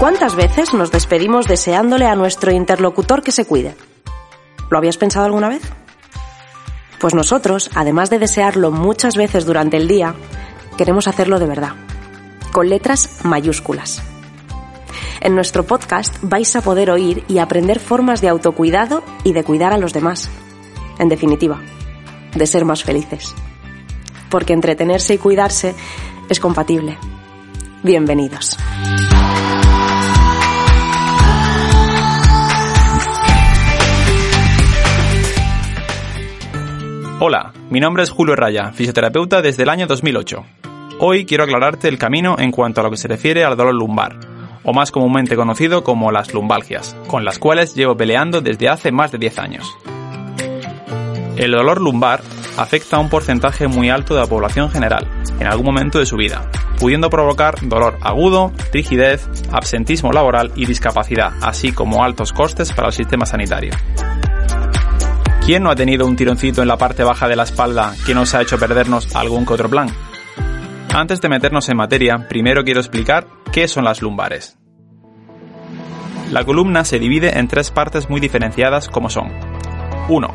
¿Cuántas veces nos despedimos deseándole a nuestro interlocutor que se cuide? ¿Lo habías pensado alguna vez? Pues nosotros, además de desearlo muchas veces durante el día, queremos hacerlo de verdad, con letras mayúsculas. En nuestro podcast vais a poder oír y aprender formas de autocuidado y de cuidar a los demás. En definitiva, de ser más felices. Porque entretenerse y cuidarse es compatible. Bienvenidos. Hola, mi nombre es Julio Raya, fisioterapeuta desde el año 2008. Hoy quiero aclararte el camino en cuanto a lo que se refiere al dolor lumbar, o más comúnmente conocido como las lumbalgias, con las cuales llevo peleando desde hace más de 10 años. El dolor lumbar afecta a un porcentaje muy alto de la población general, en algún momento de su vida, pudiendo provocar dolor agudo, rigidez, absentismo laboral y discapacidad, así como altos costes para el sistema sanitario. ¿Quién no ha tenido un tironcito en la parte baja de la espalda que nos ha hecho perdernos algún que otro plan? Antes de meternos en materia, primero quiero explicar qué son las lumbares. La columna se divide en tres partes muy diferenciadas como son 1.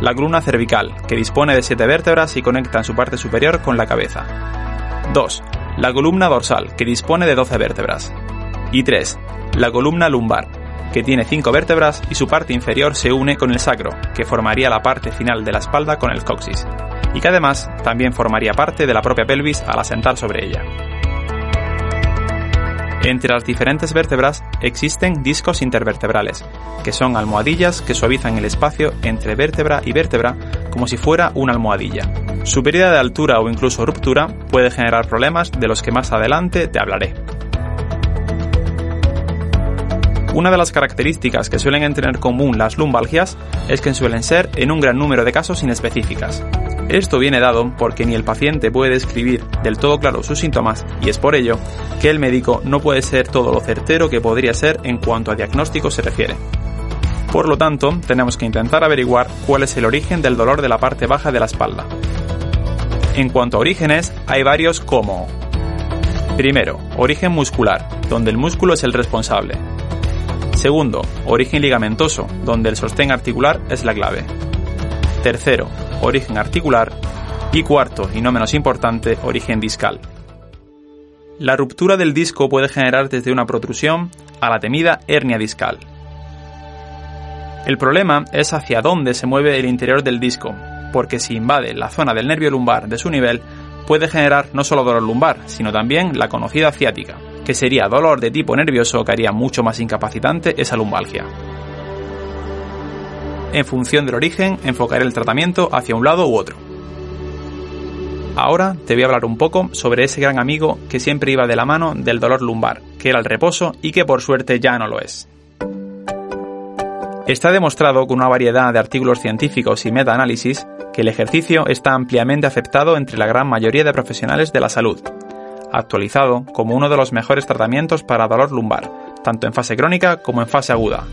La columna cervical, que dispone de 7 vértebras y conecta en su parte superior con la cabeza. 2. La columna dorsal, que dispone de 12 vértebras. Y 3. La columna lumbar, que tiene cinco vértebras y su parte inferior se une con el sacro, que formaría la parte final de la espalda con el coxis, y que además también formaría parte de la propia pelvis al asentar sobre ella. Entre las diferentes vértebras existen discos intervertebrales, que son almohadillas que suavizan el espacio entre vértebra y vértebra como si fuera una almohadilla. Su pérdida de altura o incluso ruptura puede generar problemas de los que más adelante te hablaré. Una de las características que suelen tener común las lumbalgias es que suelen ser en un gran número de casos inespecíficas. Esto viene dado porque ni el paciente puede describir del todo claro sus síntomas y es por ello que el médico no puede ser todo lo certero que podría ser en cuanto a diagnóstico se refiere. Por lo tanto, tenemos que intentar averiguar cuál es el origen del dolor de la parte baja de la espalda. En cuanto a orígenes, hay varios como Primero, origen muscular, donde el músculo es el responsable. Segundo, origen ligamentoso, donde el sostén articular es la clave. Tercero, origen articular. Y cuarto, y no menos importante, origen discal. La ruptura del disco puede generar desde una protrusión a la temida hernia discal. El problema es hacia dónde se mueve el interior del disco, porque si invade la zona del nervio lumbar de su nivel, puede generar no solo dolor lumbar, sino también la conocida ciática, que sería dolor de tipo nervioso que haría mucho más incapacitante esa lumbalgia. En función del origen, enfocaré el tratamiento hacia un lado u otro. Ahora te voy a hablar un poco sobre ese gran amigo que siempre iba de la mano del dolor lumbar, que era el reposo y que por suerte ya no lo es. Está demostrado con una variedad de artículos científicos y metaanálisis que el ejercicio está ampliamente aceptado entre la gran mayoría de profesionales de la salud, actualizado como uno de los mejores tratamientos para dolor lumbar, tanto en fase crónica como en fase aguda.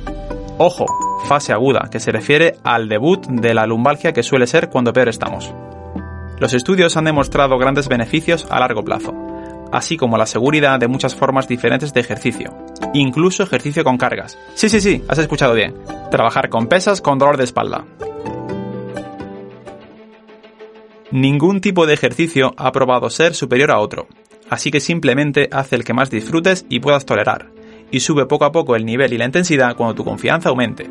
Ojo, fase aguda, que se refiere al debut de la lumbalgia que suele ser cuando peor estamos. Los estudios han demostrado grandes beneficios a largo plazo, así como la seguridad de muchas formas diferentes de ejercicio, incluso ejercicio con cargas. Sí, sí, sí, has escuchado bien. Trabajar con pesas con dolor de espalda. Ningún tipo de ejercicio ha probado ser superior a otro, así que simplemente haz el que más disfrutes y puedas tolerar, y sube poco a poco el nivel y la intensidad cuando tu confianza aumente.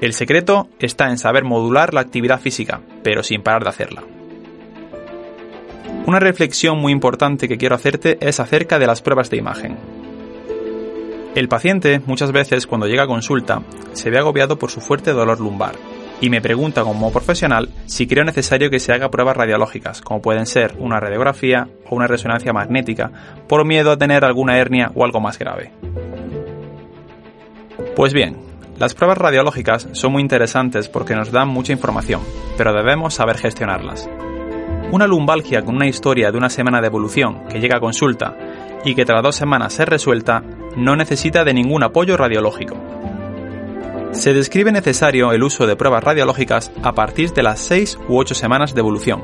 El secreto está en saber modular la actividad física, pero sin parar de hacerla. Una reflexión muy importante que quiero hacerte es acerca de las pruebas de imagen. El paciente muchas veces cuando llega a consulta se ve agobiado por su fuerte dolor lumbar, y me pregunta como profesional si creo necesario que se haga pruebas radiológicas, como pueden ser una radiografía o una resonancia magnética, por miedo a tener alguna hernia o algo más grave. Pues bien, las pruebas radiológicas son muy interesantes porque nos dan mucha información, pero debemos saber gestionarlas. Una lumbalgia con una historia de una semana de evolución que llega a consulta y que tras dos semanas se resuelta no necesita de ningún apoyo radiológico. Se describe necesario el uso de pruebas radiológicas a partir de las 6 u 8 semanas de evolución,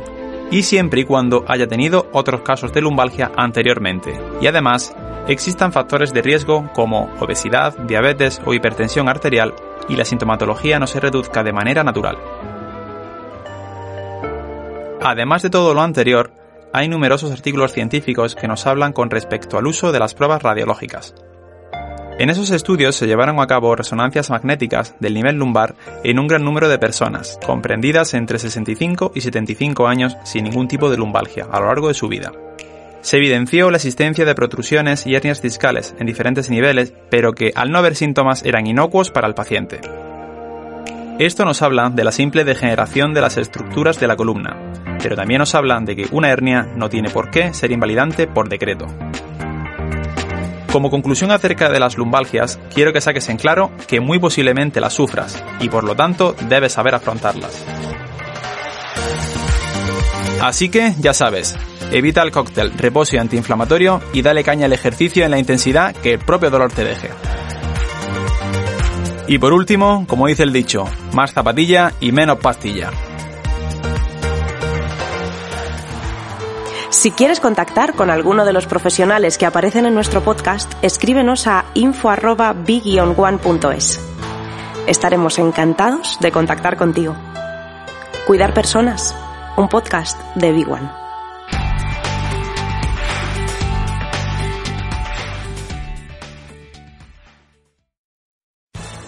y siempre y cuando haya tenido otros casos de lumbalgia anteriormente, y además existan factores de riesgo como obesidad, diabetes o hipertensión arterial y la sintomatología no se reduzca de manera natural. Además de todo lo anterior, hay numerosos artículos científicos que nos hablan con respecto al uso de las pruebas radiológicas. En esos estudios se llevaron a cabo resonancias magnéticas del nivel lumbar en un gran número de personas, comprendidas entre 65 y 75 años sin ningún tipo de lumbalgia a lo largo de su vida. Se evidenció la existencia de protrusiones y hernias discales en diferentes niveles, pero que al no haber síntomas eran inocuos para el paciente. Esto nos habla de la simple degeneración de las estructuras de la columna, pero también nos habla de que una hernia no tiene por qué ser invalidante por decreto. Como conclusión acerca de las lumbalgias, quiero que saques en claro que muy posiblemente las sufras y por lo tanto debes saber afrontarlas. Así que, ya sabes, evita el cóctel, reposo y antiinflamatorio y dale caña al ejercicio en la intensidad que el propio dolor te deje. Y por último, como dice el dicho, más zapatilla y menos pastilla. Si quieres contactar con alguno de los profesionales que aparecen en nuestro podcast, escríbenos a info@big-one.es. Estaremos encantados de contactar contigo. Cuidar personas, un podcast de Big One.